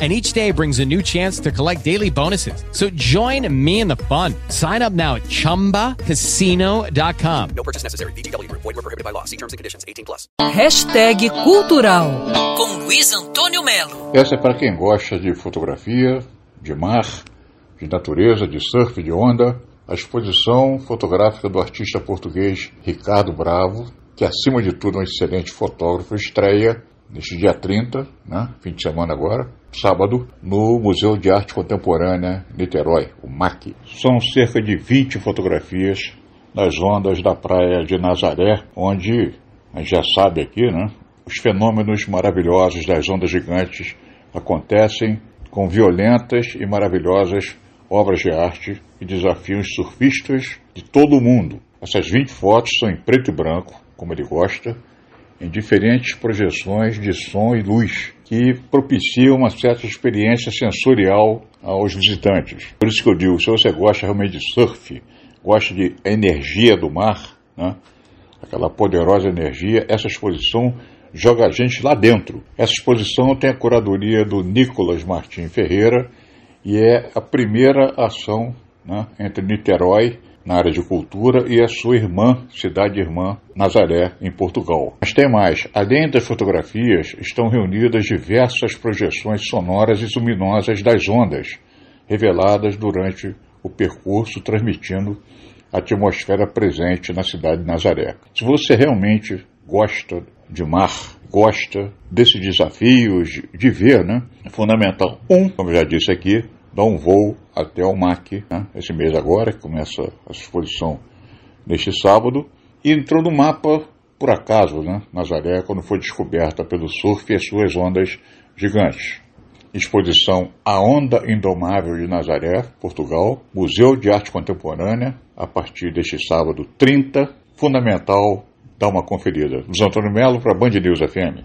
and each day brings a new chance to collect daily bonuses. So join me in the fun. Sign up now at ChumbaCasino.com. No purchase necessary. Group. Void were prohibited by law. See terms and conditions. 18 plus. Hashtag Cultural com Luiz Antônio Melo. Essa é para quem gosta de fotografia, de mar, de natureza, de surf, de onda. A exposição fotográfica do artista português Ricardo Bravo, que acima de tudo é um excelente fotógrafo, estreia neste dia 30, né, fim de semana agora, sábado, no Museu de Arte Contemporânea Niterói, o MAC. São cerca de 20 fotografias nas ondas da praia de Nazaré, onde a gente já sabe aqui, né, os fenômenos maravilhosos das ondas gigantes acontecem com violentas e maravilhosas obras de arte e desafiam os surfistas de todo o mundo. Essas 20 fotos são em preto e branco, como ele gosta, em diferentes projeções de som e luz, que propiciam uma certa experiência sensorial aos visitantes. Por isso que eu digo, se você gosta realmente de surf, gosta de energia do mar, né, aquela poderosa energia, essa exposição joga a gente lá dentro. Essa exposição tem a curadoria do Nicolas Martim Ferreira e é a primeira ação né, entre Niterói na área de cultura e a sua irmã, cidade irmã, Nazaré, em Portugal. Mas tem mais, além das fotografias, estão reunidas diversas projeções sonoras e luminosas das ondas, reveladas durante o percurso, transmitindo a atmosfera presente na cidade de Nazaré. Se você realmente gosta de mar, gosta desses desafios, de ver, né? É fundamental. Um, como já disse aqui, dá um voo até o MAC, né, esse mês agora, que começa a exposição neste sábado, e entrou no mapa, por acaso, né, Nazaré, quando foi descoberta pelo surf e as suas ondas gigantes. Exposição A Onda Indomável de Nazaré, Portugal, Museu de Arte Contemporânea, a partir deste sábado 30. Fundamental, dá uma conferida. Luiz Antônio Melo para Band News FM.